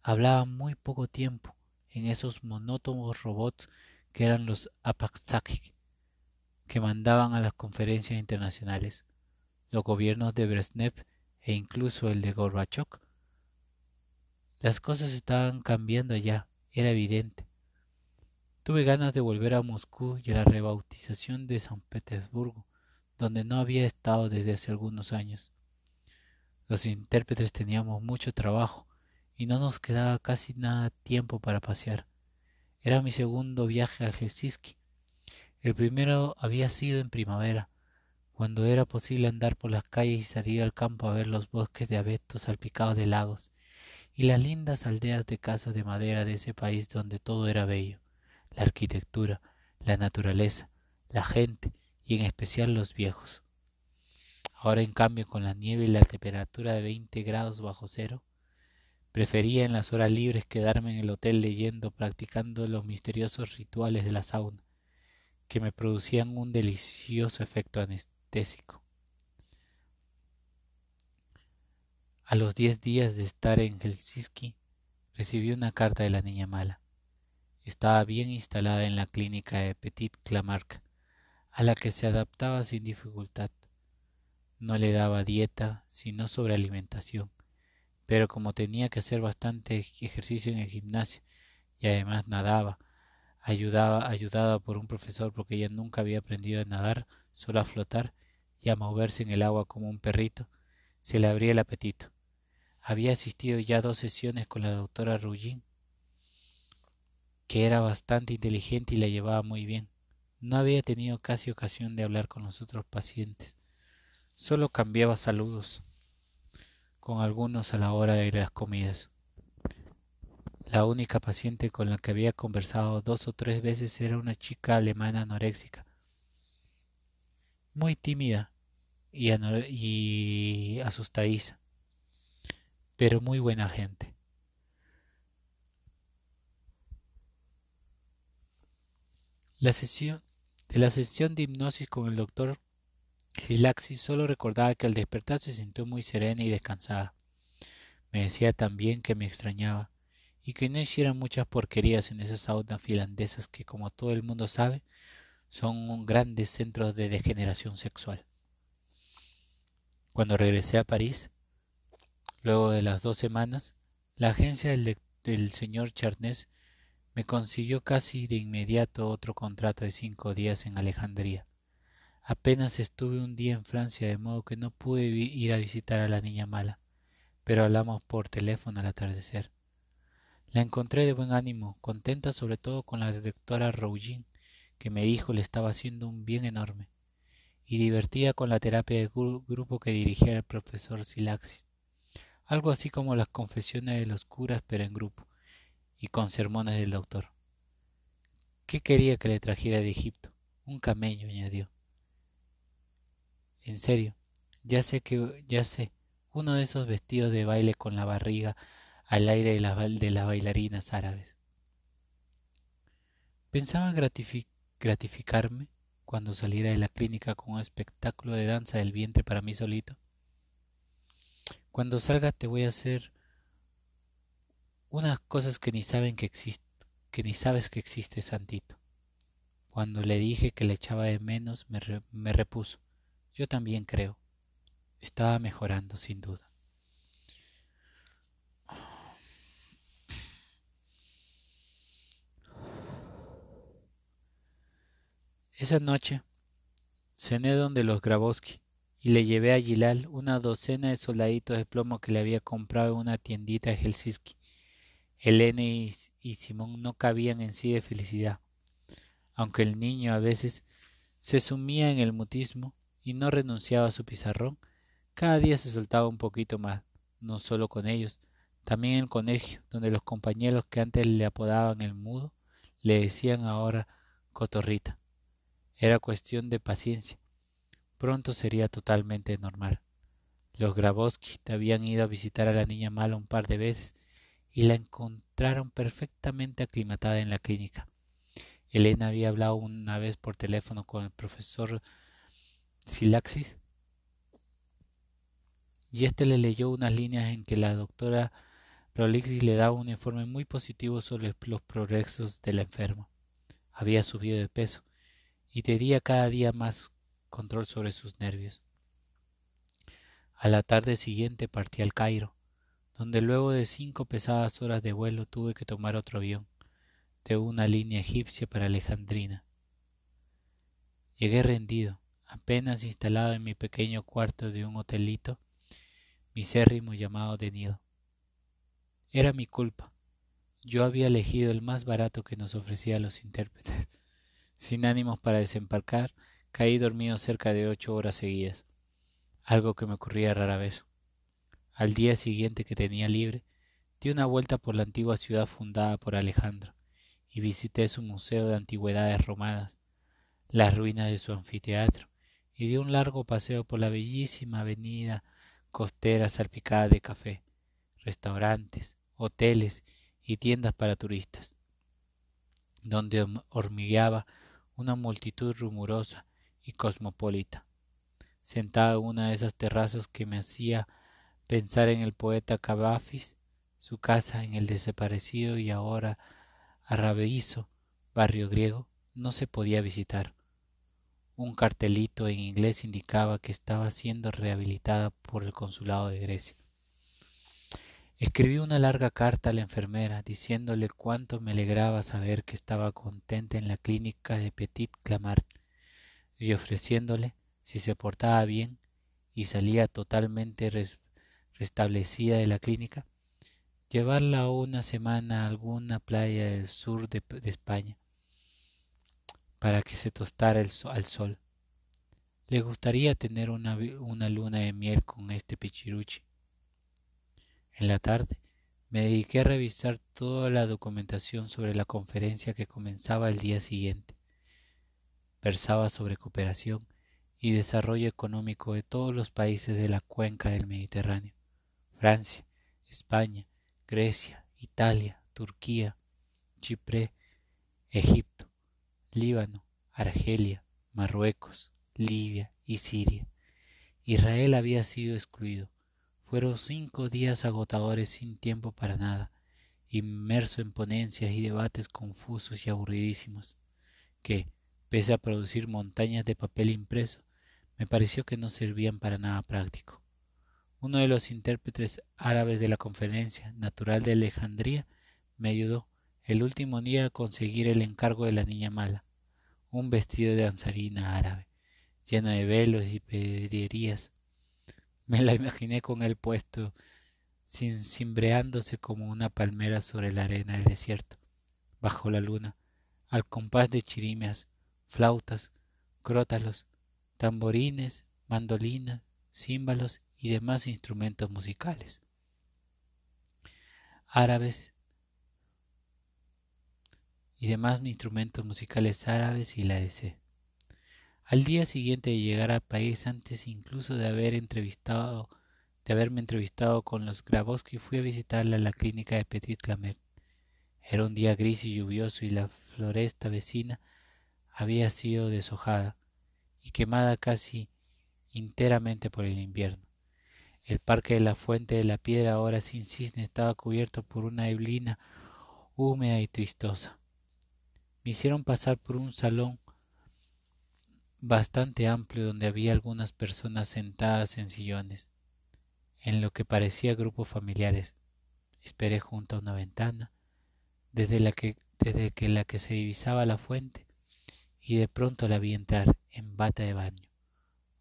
Hablaban muy poco tiempo en esos monótonos robots que eran los Apaxaki, que mandaban a las conferencias internacionales. Los gobiernos de Brezhnev e incluso el de Gorbachev las cosas estaban cambiando ya, era evidente. Tuve ganas de volver a Moscú y a la rebautización de San Petersburgo, donde no había estado desde hace algunos años. Los intérpretes teníamos mucho trabajo y no nos quedaba casi nada tiempo para pasear. Era mi segundo viaje a Helsinki. El primero había sido en primavera, cuando era posible andar por las calles y salir al campo a ver los bosques de abetos salpicados de lagos y las lindas aldeas de casas de madera de ese país donde todo era bello, la arquitectura, la naturaleza, la gente y en especial los viejos. Ahora en cambio con la nieve y la temperatura de veinte grados bajo cero, prefería en las horas libres quedarme en el hotel leyendo, practicando los misteriosos rituales de la sauna, que me producían un delicioso efecto anestésico. A los diez días de estar en Helsinki, recibí una carta de la niña mala. Estaba bien instalada en la clínica de Petit Clamarque, a la que se adaptaba sin dificultad. No le daba dieta, sino sobre alimentación, pero como tenía que hacer bastante ejercicio en el gimnasio y además nadaba, ayudaba, ayudada por un profesor porque ella nunca había aprendido a nadar, solo a flotar y a moverse en el agua como un perrito, se le abría el apetito. Había asistido ya dos sesiones con la doctora Rullín, que era bastante inteligente y la llevaba muy bien. No había tenido casi ocasión de hablar con los otros pacientes. Solo cambiaba saludos con algunos a la hora de las comidas. La única paciente con la que había conversado dos o tres veces era una chica alemana anoréxica, muy tímida y, asustadiza pero muy buena gente. La sesión de la sesión de hipnosis con el doctor Silaxi solo recordaba que al despertar se sintió muy serena y descansada. Me decía también que me extrañaba y que no hiciera muchas porquerías en esas saunas finlandesas que, como todo el mundo sabe, son grandes centros de degeneración sexual. Cuando regresé a París, Luego de las dos semanas, la agencia del, señor Charnés me consiguió casi de inmediato otro contrato de cinco días en Alejandría. Apenas estuve un día en Francia, de modo que no pude ir a visitar a la niña mala, pero hablamos por teléfono al atardecer. La encontré de buen ánimo, contenta sobre todo con la doctora Rougin, que me dijo le estaba haciendo un bien enorme, y divertida con la terapia de grupo que dirigía el profesor Silaxis algo así como las confesiones de los curas pero en grupo, y con sermones del doctor. ¿Qué quería que le trajera de Egipto? Un camello, añadió. En serio, ya sé que, ya sé, uno de esos vestidos de baile con la barriga al aire de, las de las bailarinas árabes. Pensaba gratificarme cuando saliera de la clínica con un espectáculo de danza del vientre para mí solito. Cuando salga te voy a hacer unas cosas que ni saben que existe, que ni sabes que existe Santito. Cuando le dije que le echaba de menos, me, me repuso. Yo también creo. Estaba mejorando, sin duda. Esa noche cené donde los Grabowski y le llevé a Gilal una docena de soldaditos de plomo que le había comprado en una tiendita de Helsinki. Elena y, Simón no cabían en sí de felicidad, aunque el niño a veces se sumía en el mutismo y no renunciaba a su pizarrón, cada día se soltaba un poquito más, no solo con ellos, también en el colegio, donde los compañeros que antes le apodaban el mudo, le decían ahora cotorrita. Era cuestión de paciencia, Pronto sería totalmente normal. Los Grabowski habían ido a visitar a la niña mala un par de veces y la encontraron perfectamente aclimatada en la clínica. Elena había hablado una vez por teléfono con el profesor Silaxis y éste le leyó unas líneas en que la doctora Prolixis le daba un informe muy positivo sobre los progresos del enfermo. Había subido de peso y tenía cada día más control sobre sus nervios. A la tarde siguiente partí al Cairo, donde luego de cinco pesadas horas de vuelo tuve que tomar otro avión de una línea egipcia para Alejandrina. Llegué rendido, apenas instalado en mi pequeño cuarto de un hotelito misérrimo llamado de nido. Era mi culpa. Yo había elegido el más barato que nos ofrecían los intérpretes. Sin ánimos para desembarcar, Caí dormido cerca de ocho horas seguidas, algo que me ocurría rara vez. Al día siguiente que tenía libre, Di una vuelta por la antigua ciudad fundada por Alejandro y visité su museo de antigüedades romanas, las ruinas de su anfiteatro y di un largo paseo por la bellísima avenida costera salpicada de café, restaurantes, hoteles y tiendas para turistas, donde hormigueaba una multitud rumorosa y cosmopolita, sentada en una de esas terrazas que me hacía pensar en el poeta Cavafis, su casa en el desaparecido y ahora arrabeizo barrio griego, no se podía visitar. Un cartelito en inglés indicaba que estaba siendo rehabilitada por el consulado de Grecia. Escribí una larga carta a la enfermera diciéndole cuánto me alegraba saber que estaba contenta en la clínica de Petit Clamart y ofreciéndole, si se portaba bien y salía totalmente restablecida de la clínica, llevarla una semana a alguna playa del sur de España para que se tostara el al sol. Le gustaría tener una, una luna de miel con este pichiruchi. En la tarde me dediqué a revisar toda la documentación sobre la conferencia que comenzaba el día siguiente. Versaba sobre cooperación y desarrollo económico de todos los países de la cuenca del Mediterráneo, Francia, España, Grecia, Italia, Turquía, Chipre, Egipto, Líbano, Argelia, Marruecos, Libia y Siria. Israel había sido excluido. Fueron cinco días agotadores sin tiempo para nada, inmerso en ponencias y debates confusos y aburridísimos, que, pese a producir montañas de papel impreso, me pareció que no servían para nada práctico. Uno de los intérpretes árabes de la conferencia, natural de Alejandría, me ayudó el último día a conseguir el encargo de la niña mala un vestido de danzarina árabe, lleno de velos y pedrerías. Me la imaginé con él puesto, cimbreándose como una palmera sobre la arena del desierto, bajo la luna, al compás de chirimeas, flautas, crótalos, tamborines, mandolinas, címbalos y demás instrumentos musicales. Árabes y demás instrumentos musicales árabes y la DC. Al día siguiente de llegar al país, antes incluso de haber entrevistado, de haberme entrevistado con los Grabowski, fui a visitarla a la clínica de Petit Clamer. Era un día gris y lluvioso y la floresta vecina había sido deshojada y quemada casi enteramente por el invierno. El parque de la Fuente de la Piedra, ahora sin cisne, estaba cubierto por una neblina húmeda y tristosa me hicieron pasar por un salón bastante amplio donde había algunas personas sentadas en sillones, en lo que parecía grupos familiares. Esperé junto a una ventana, desde la que, desde la que se divisaba la fuente, y de pronto la vi entrar en bata de baño,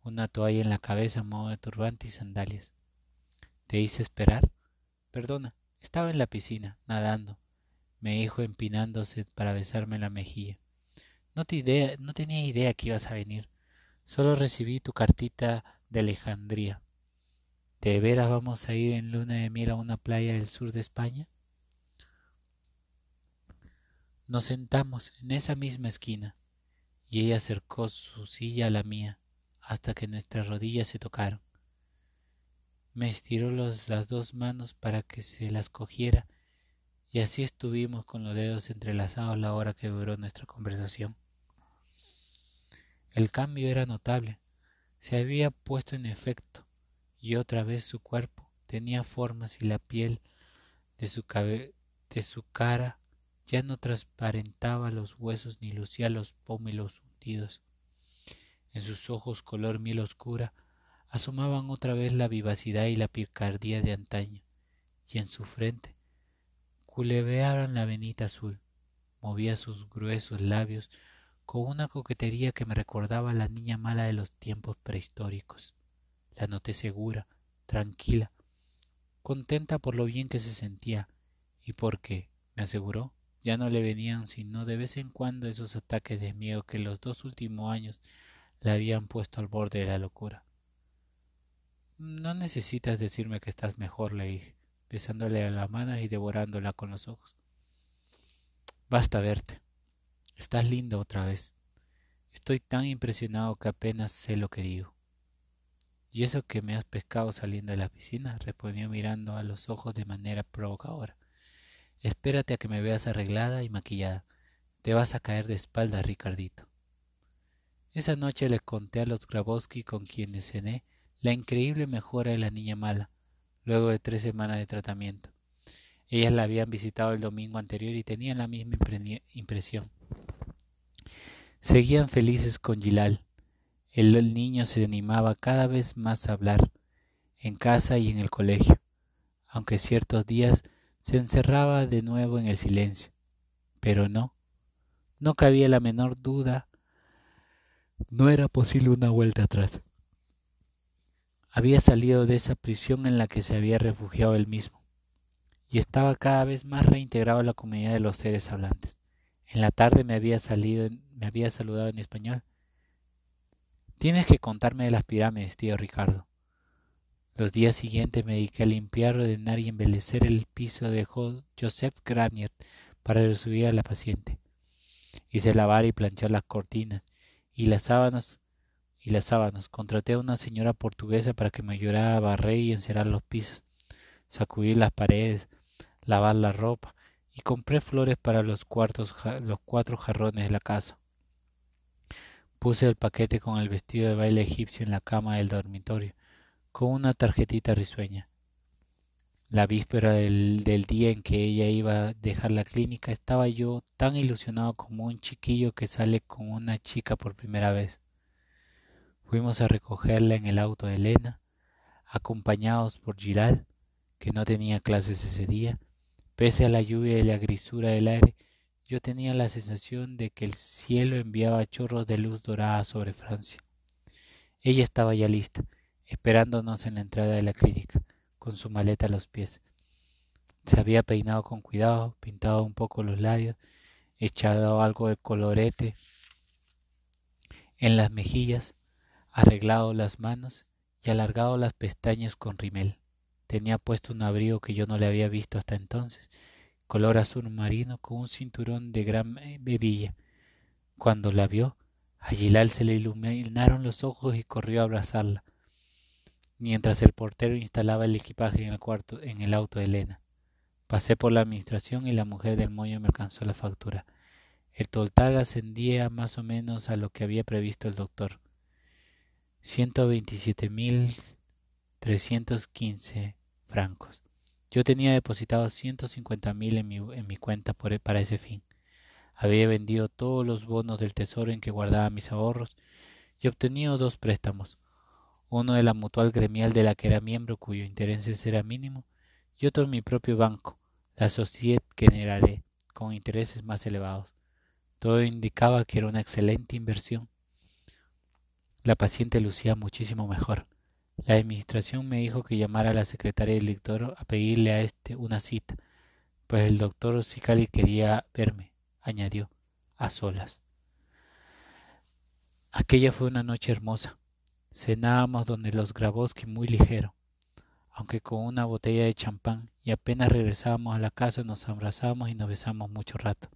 una toalla en la cabeza modo de turbante y sandalias. ¿Te hice esperar? Perdona, estaba en la piscina, nadando me dijo empinándose para besarme la mejilla. No, te idea, no tenía idea que ibas a venir. Solo recibí tu cartita de Alejandría. ¿De veras vamos a ir en luna de miel a una playa del sur de España? Nos sentamos en esa misma esquina y ella acercó su silla a la mía hasta que nuestras rodillas se tocaron. Me estiró las dos manos para que se las cogiera y así estuvimos con los dedos entrelazados la hora que duró nuestra conversación. El cambio era notable. Se había puesto en efecto, y otra vez su cuerpo tenía formas y la piel de su, de su cara ya no transparentaba los huesos ni lucía los pómulos hundidos. En sus ojos color miel oscura asomaban otra vez la vivacidad y la picardía de antaño, y en su frente Culevearon la venita azul, movía sus gruesos labios con una coquetería que me recordaba a la niña mala de los tiempos prehistóricos. La noté segura, tranquila, contenta por lo bien que se sentía y porque, me aseguró, ya no le venían sino de vez en cuando esos ataques de miedo que los dos últimos años la habían puesto al borde de la locura. No necesitas decirme que estás mejor, le dije. Besándole a la mano y devorándola con los ojos. Basta verte. Estás linda otra vez. Estoy tan impresionado que apenas sé lo que digo. ¿Y eso que me has pescado saliendo de la piscina? respondió mirando a los ojos de manera provocadora. Espérate a que me veas arreglada y maquillada. Te vas a caer de espaldas, Ricardito. Esa noche le conté a los Grabowski con quienes cené la increíble mejora de la niña mala, luego de tres semanas de tratamiento. Ellas la habían visitado el domingo anterior y tenían la misma impresión. Seguían felices con Gilal. El niño se animaba cada vez más a hablar, en casa y en el colegio, aunque ciertos días se encerraba de nuevo en el silencio. Pero no, no cabía la menor duda, no era posible una vuelta atrás. Había salido de esa prisión en la que se había refugiado él mismo y estaba cada vez más reintegrado a la comunidad de los seres hablantes. En la tarde me había salido, me había saludado en español. Tienes que contarme de las pirámides, tío Ricardo. Los días siguientes me dediqué a limpiar, ordenar y embellecer el piso de Joseph Granier para recibir a la paciente. Hice lavar y planchar las cortinas y las sábanas y las sábanas. Contraté a una señora portuguesa para que me ayudara a barrer y encerar los pisos, sacudir las paredes, lavar la ropa y compré flores para los, cuartos, los cuatro jarrones de la casa. Puse el paquete con el vestido de baile egipcio en la cama del dormitorio, con una tarjetita risueña. La víspera del, del, día en que ella iba a dejar la clínica estaba yo tan ilusionado como un chiquillo que sale con una chica por primera vez. Fuimos a recogerla en el auto de Elena, acompañados por Giral, que no tenía clases ese día. Pese a la lluvia y la grisura del aire, yo tenía la sensación de que el cielo enviaba chorros de luz dorada sobre Francia. Ella estaba ya lista, esperándonos en la entrada de la clínica con su maleta a los pies. Se había peinado con cuidado, pintado un poco los labios, echado algo de colorete en las mejillas, arreglado las manos y alargado las pestañas con rimel. Tenía puesto un abrigo que yo no le había visto hasta entonces, color azul marino con un cinturón de gran bebilla. Cuando la vio, a se le iluminaron los ojos y corrió a abrazarla mientras el portero instalaba el equipaje en el cuarto en el auto de Elena. Pasé por la administración y la mujer del moño me alcanzó la factura. El total ascendía más o menos a lo que había previsto el doctor. Ciento veintisiete mil trescientos quince francos. Yo tenía depositado ciento cincuenta mil en mi, en mi cuenta por, para ese fin. Había vendido todos los bonos del tesoro en que guardaba mis ahorros y obtenido dos préstamos uno de la mutual gremial de la que era miembro cuyo interés era mínimo, y otro en mi propio banco, la Societe Generale, con intereses más elevados. Todo indicaba que era una excelente inversión. La paciente lucía muchísimo mejor. La administración me dijo que llamara a la secretaria del doctor a pedirle a este una cita, pues el doctor Sicali quería verme, añadió, a solas. Aquella fue una noche hermosa. Cenábamos donde los Grabowski muy ligero, aunque con una botella de champán, y apenas regresábamos a la casa nos abrazamos y nos besamos mucho rato.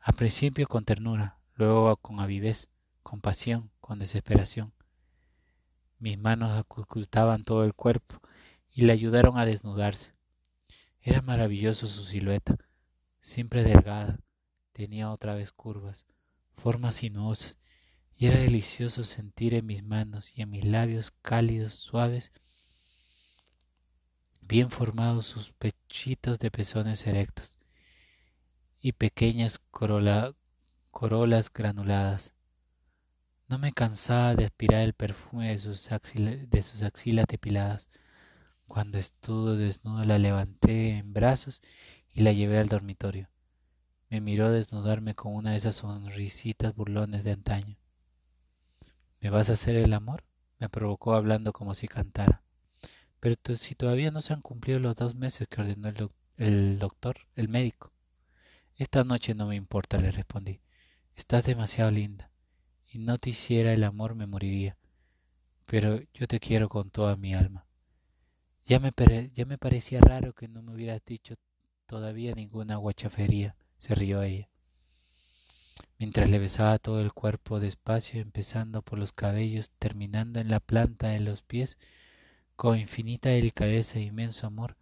Al principio con ternura, luego con avidez, con pasión, con desesperación. Mis manos ocultaban todo el cuerpo y le ayudaron a desnudarse. Era maravilloso su silueta, siempre delgada, tenía otra vez curvas, formas sinuosas y era delicioso sentir en mis manos y en mis labios cálidos, suaves, bien formados sus pechitos de pezones erectos y pequeñas corolas granuladas. No me cansaba de aspirar el perfume de sus, de sus axilas depiladas. Cuando estuvo desnudo la levanté en brazos y la llevé al dormitorio. Me miró desnudarme con una de esas sonrisitas burlones de antaño. ¿Me vas a hacer el amor? me provocó hablando como si cantara. Pero si todavía no se han cumplido los dos meses que ordenó el doctor, el médico. Esta noche no me importa, le respondí. Estás demasiado linda. Y no te hiciera el amor me moriría. Pero yo te quiero con toda mi alma. Ya me, ya me parecía raro que no me hubieras dicho todavía ninguna guachafería, se rió ella. Mientras le besaba todo el cuerpo despacio, empezando por los cabellos, terminando en la planta de los pies, con infinita delicadeza e inmenso amor,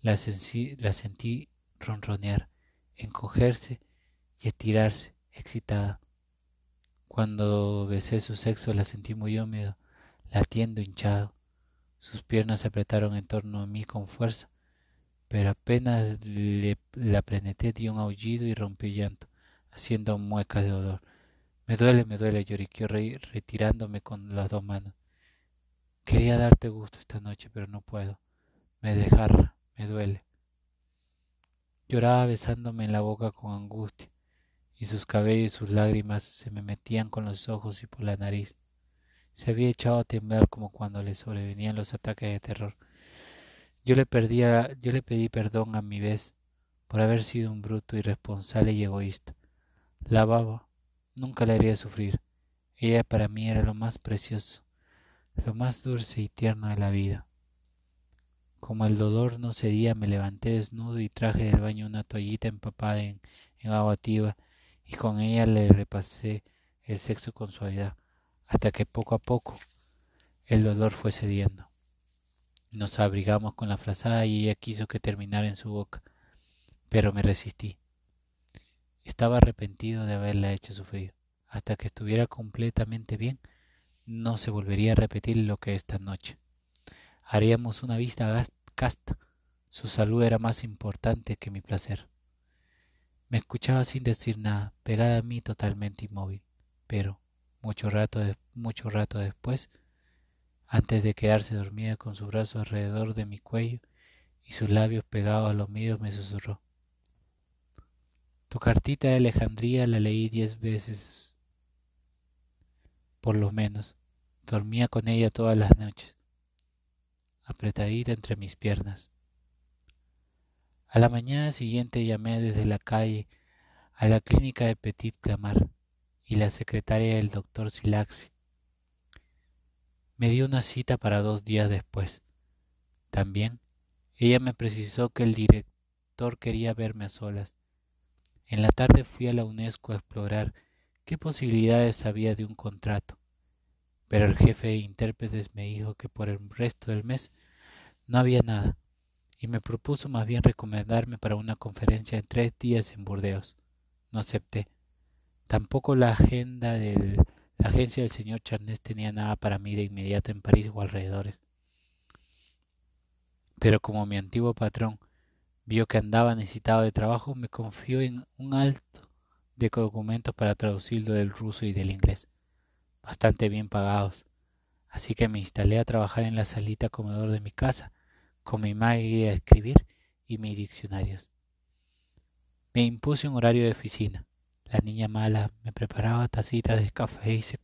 la, la sentí ronronear, encogerse y estirarse, excitada. Cuando besé su sexo la sentí muy húmedo, latiendo hinchado. Sus piernas se apretaron en torno a mí con fuerza, pero apenas le, la preneté dio un aullido y rompió llanto, haciendo muecas de dolor. Me duele, me duele, lloriqueó retirándome con las dos manos. Quería darte gusto esta noche, pero no puedo. Me desgarra, me duele. Lloraba besándome en la boca con angustia, y sus cabellos y sus lágrimas se me metían con los ojos y por la nariz. Se había echado a temblar como cuando le sobrevenían los ataques de terror. Yo le, perdía, yo le pedí perdón a mi vez por haber sido un bruto irresponsable y egoísta. La baba nunca la haría sufrir. Ella para mí era lo más precioso, lo más dulce y tierno de la vida. Como el dolor no cedía, me levanté desnudo y traje del baño una toallita empapada en, en agua tibia y con ella le repasé el sexo con suavidad hasta que poco a poco el dolor fue cediendo. Nos abrigamos con la frazada y ella quiso que terminara en su boca, pero me resistí. Estaba arrepentido de haberla hecho sufrir. Hasta que estuviera completamente bien, no se volvería a repetir lo que esta noche. Haríamos una vista casta. Su salud era más importante que mi placer. Me escuchaba sin decir nada, pegada a mí totalmente inmóvil, pero mucho rato, mucho rato después, antes de quedarse dormida con su brazo alrededor de mi cuello y sus labios pegados a los míos, me susurró. Tu cartita de Alejandría la leí diez veces, por lo menos. Dormía con ella todas las noches, apretadita entre mis piernas. A la mañana siguiente llamé desde la calle a la clínica de Petit Clamar y la secretaria del doctor Silaxi. Me dio una cita para dos días después. También ella me precisó que el director quería verme a solas. En la tarde fui a la UNESCO a explorar qué posibilidades había de un contrato, pero el jefe de intérpretes me dijo que por el resto del mes no había nada y me propuso más bien recomendarme para una conferencia de tres días en Burdeos. No acepté. Tampoco la agenda de la agencia del señor Charnés tenía nada para mí de inmediato en París o alrededores. Pero como mi antiguo patrón vio que andaba necesitado de trabajo, me confió en un alto de documentos para traducirlo del ruso y del inglés, bastante bien pagados. Así que me instalé a trabajar en la salita comedor de mi casa, con mi máquina de escribir y mis diccionarios. Me impuse un horario de oficina. La niña mala me preparaba tacitas de café y se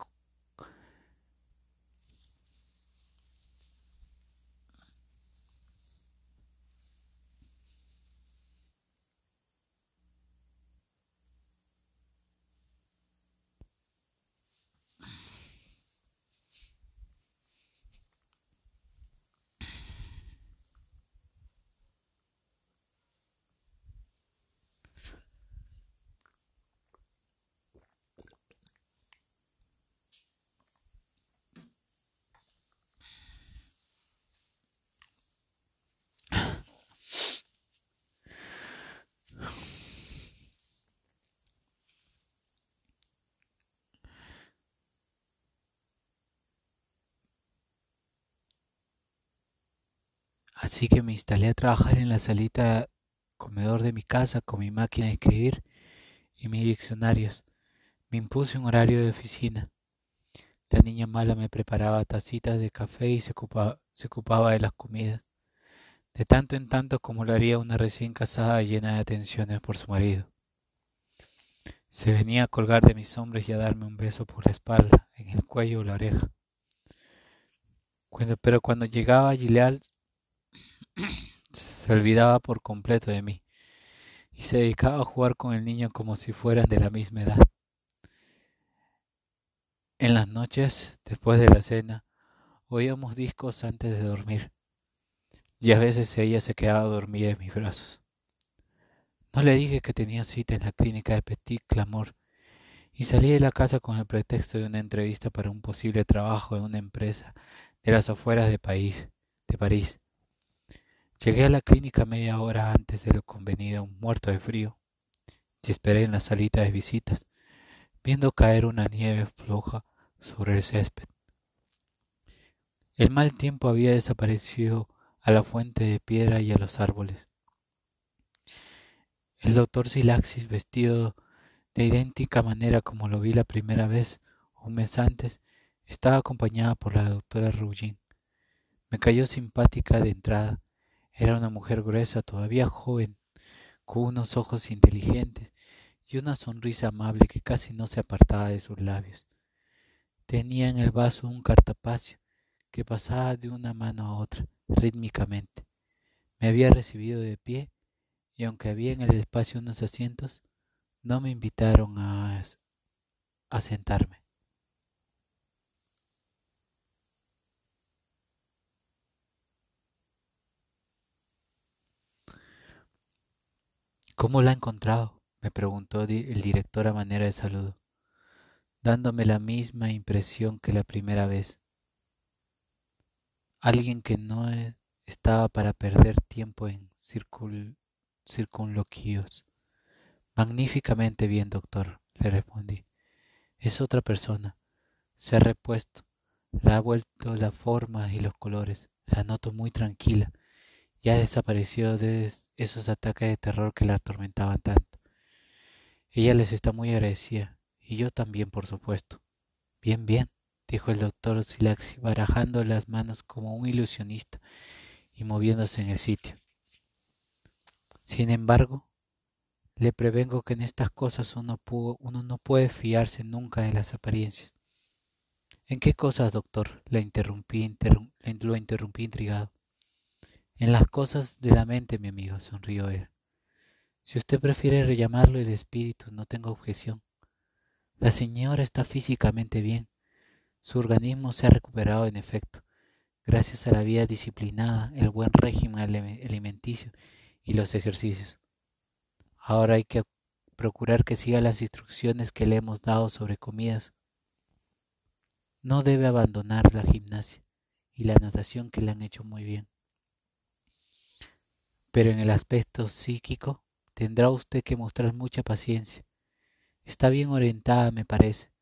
Así que me instalé a trabajar en la salita comedor de mi casa con mi máquina de escribir y mis diccionarios. Me impuse un horario de oficina. La niña mala me preparaba tacitas de café y se ocupaba, de las comidas, de tanto en tanto como lo haría una recién casada llena de atenciones por su marido. Se venía a colgar de mis hombros y a darme un beso por la espalda, en el cuello o la oreja. pero cuando llegaba Gilead se olvidaba por completo de mí y se dedicaba a jugar con el niño como si fueran de la misma edad. En las noches, después de la cena, oíamos discos antes de dormir. y a veces ella se quedaba dormida en mis brazos. No le dije que tenía cita en la clínica de Petit Clamor y salí de la casa con el pretexto de una entrevista para un posible trabajo en una empresa de las afueras de, país, de París. Llegué a la clínica media hora antes de lo convenido, muerto de frío, y esperé en la salita de visitas, viendo caer una nieve floja sobre el césped. El mal tiempo había desaparecido a la fuente de piedra y a los árboles. El doctor Silaxis, vestido de idéntica manera como lo vi la primera vez, un mes antes, estaba acompañada por la doctora Rugin. Me cayó simpática de entrada. Era una mujer gruesa, todavía joven, con unos ojos inteligentes y una sonrisa amable que casi no se apartaba de sus labios. Tenía en el vaso un cartapacio que pasaba de una mano a otra rítmicamente. Me había recibido de pie y aunque había en el espacio unos asientos, no me invitaron a, a sentarme. ¿Cómo la ha encontrado? me preguntó el director a manera de saludo, dándome la misma impresión que la primera vez alguien que no e, estaba para perder tiempo en circunloquios. Magníficamente bien, doctor, le respondí. Es otra persona. Se ha repuesto. Le ha vuelto la forma y los colores. La noto muy tranquila. Ya desaparecido de esos ataques de terror que la atormentaban tanto. Ella les está muy agradecida. Y yo también, por supuesto. Bien, bien dijo el doctor Silaxi, barajando las manos como un ilusionista y moviéndose en el sitio. Sin embargo, le prevengo que en estas cosas uno, uno no puede fiarse nunca de las apariencias. ¿En qué cosas, doctor? Lo interrumpí intrigado. En las cosas de la mente, mi amigo, sonrió él. Si usted prefiere rellamarlo el espíritu, no tengo objeción. La señora está físicamente bien, su organismo se ha recuperado en efecto, gracias a la vida disciplinada, el buen régimen alimenticio y los ejercicios. Ahora hay que procurar que siga las instrucciones que le hemos dado sobre comidas. No debe abandonar la gimnasia y la natación que le han hecho muy bien. Pero en el aspecto psíquico tendrá usted que mostrar mucha paciencia. Está bien orientada, me parece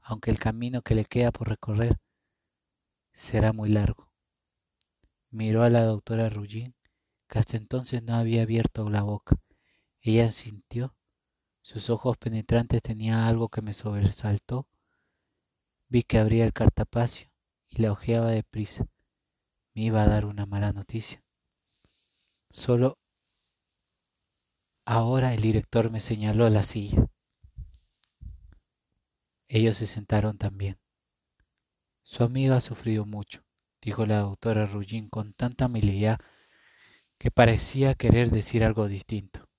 aunque el camino que le queda por recorrer será muy largo. Miró a la doctora Rullín, que hasta entonces no había abierto la boca. Ella sintió, sus ojos penetrantes tenían algo que me sobresaltó. Vi que abría el cartapacio y la ojeaba deprisa. Me iba a dar una mala noticia. Solo ahora el director me señaló la silla. Ellos se sentaron también. Su amiga ha sufrido mucho, dijo la doctora Rullín con tanta amabilidad que parecía querer decir algo distinto.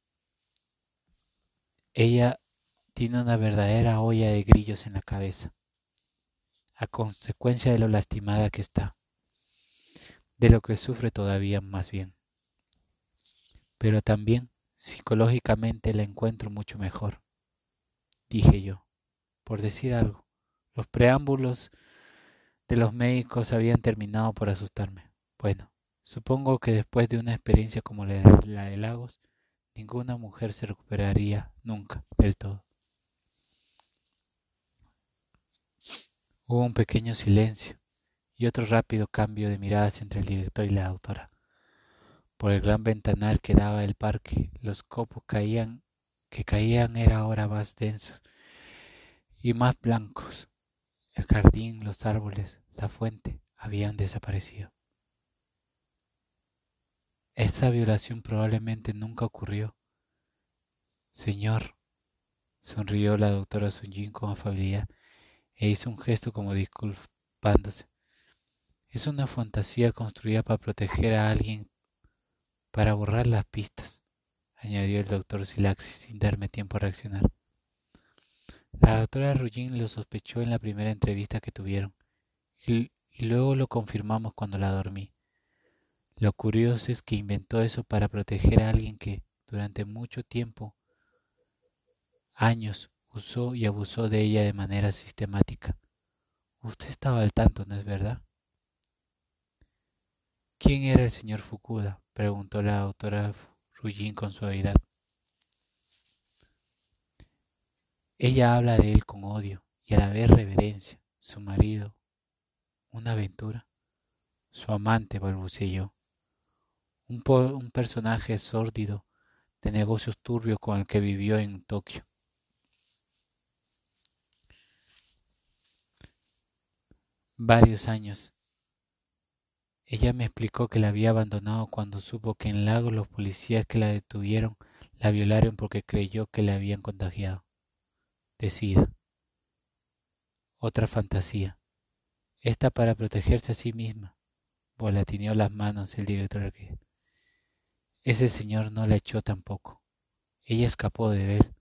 Ella tiene una verdadera olla de grillos en la cabeza, a consecuencia de lo lastimada que está, de lo que sufre todavía más bien. Pero también psicológicamente la encuentro mucho mejor, dije yo por decir algo. Los preámbulos de los médicos habían terminado por asustarme. Bueno, supongo que después de una experiencia como la de Lagos, ninguna mujer se recuperaría nunca del todo. Hubo un pequeño silencio y otro rápido cambio de miradas entre el director y la doctora. Por el gran ventanal que daba el parque, los copos caían, que caían era ahora más densos y más blancos. El jardín, los árboles, la fuente habían desaparecido. Esta violación probablemente nunca ocurrió. Señor, sonrió la doctora Sunjin con afabilidad e hizo un gesto como disculpándose. Es una fantasía construida para proteger a alguien, para borrar las pistas, añadió el doctor Silaxis sin darme tiempo a reaccionar. La doctora Rullín lo sospechó en la primera entrevista que tuvieron y, luego lo confirmamos cuando la dormí. Lo curioso es que inventó eso para proteger a alguien que durante mucho tiempo, años, usó y abusó de ella de manera sistemática. Usted estaba al tanto, ¿no es verdad? ¿Quién era el señor Fukuda? preguntó la autora Rujin con suavidad. Ella habla de él con odio y a la vez reverencia. Su marido. Una aventura. Su amante, balbuceó. Un, un personaje sórdido de negocios turbios con el que vivió en Tokio. Varios años. Ella me explicó que la había abandonado cuando supo que en Lago los policías que la detuvieron la violaron porque creyó que la habían contagiado. Decida. Otra fantasía. Esta para protegerse a sí misma. Volatineó las manos el director que ese señor no la echó tampoco. Ella escapó de él.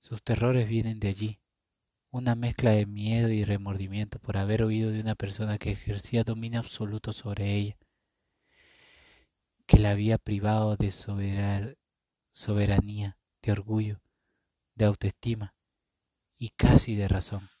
Sus terrores vienen de allí. Una mezcla de miedo y remordimiento por haber oído de una persona que ejercía dominio absoluto sobre ella, que la había privado de soberanía, de orgullo, de autoestima y casi de razón.